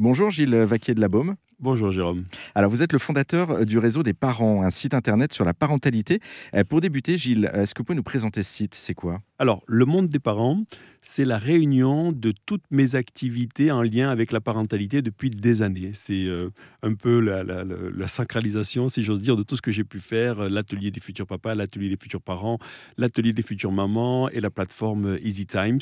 Bonjour Gilles Vaquier de la Baume. Bonjour Jérôme. Alors vous êtes le fondateur du réseau des parents, un site internet sur la parentalité. Euh, pour débuter, Gilles, est-ce que vous pouvez nous présenter ce site? C'est quoi? Alors, le monde des parents, c'est la réunion de toutes mes activités en lien avec la parentalité depuis des années. C'est euh, un peu la, la, sacralisation, si j'ose dire, de tout ce que j'ai pu faire, l'atelier des futurs papas, l'atelier des futurs parents, l'atelier des futures mamans et la plateforme Easy Times.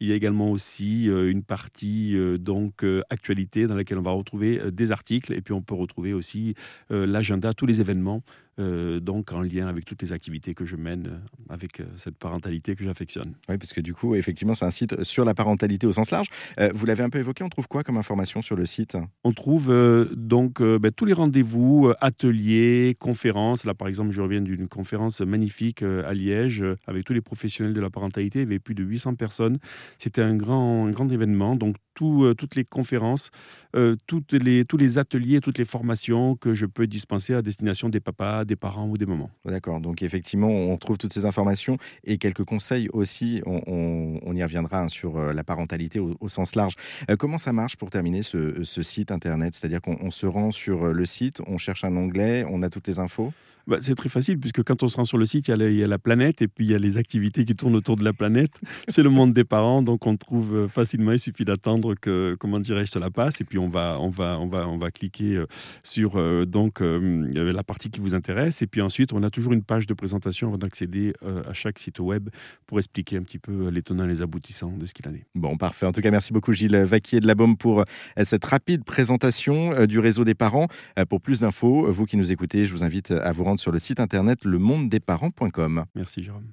Il y a également aussi euh, une partie donc actualité dans laquelle on va retrouver des articles et puis on peut retrouver aussi euh, l'agenda, tous les événements euh, donc en lien avec toutes les activités que je mène euh, avec cette parentalité que j'affectionne. Oui, parce que du coup, effectivement, c'est un site sur la parentalité au sens large. vous l'avez un peu évoqué, on trouve quoi comme information sur le site? On trouve donc ben, tous les rendez-vous, ateliers, conférences. Là, par exemple, je reviens d'une conférence magnifique à Liège avec tous les professionnels de la parentalité. Il y avait plus de 800 personnes. C'était un grand, un grand événement. Donc, toutes les conférences, les, tous les ateliers, toutes les formations que je peux dispenser à destination des papas, des parents ou des mamans. D'accord, donc effectivement, on trouve toutes ces informations et quelques conseils aussi. On, y reviendra hein, sur euh, la parentalité au, sens large. Euh, comment ça marche pour terminer ce, site internet? C'est-à-dire qu'on se rend sur euh, le site, on cherche un onglet, on a toutes les infos? Bah, c'est très facile, puisque quand on se rend sur le site, il y, a la, planète et puis il y a les activités qui tournent autour de la planète. C'est le monde des parents, donc on trouve facilement. Il suffit d'attendre que, comment dirais-je, cela passe et puis on va, on va, on va, on va cliquer sur donc la partie qui vous intéresse. Et puis ensuite, on a toujours une page de présentation avant d'accéder euh, à chaque site web pour expliquer un petit peu les tenants et les aboutissants de ce qu'il en est. Bon, parfait. En tout cas, merci beaucoup Gilles Vaquier de la Baume pour euh, cette rapide présentation euh, du réseau des parents. Pour plus d'infos, vous qui nous écoutez, je vous invite à vous rendre sur le site internet lemondedesparents.com. Merci Jérôme.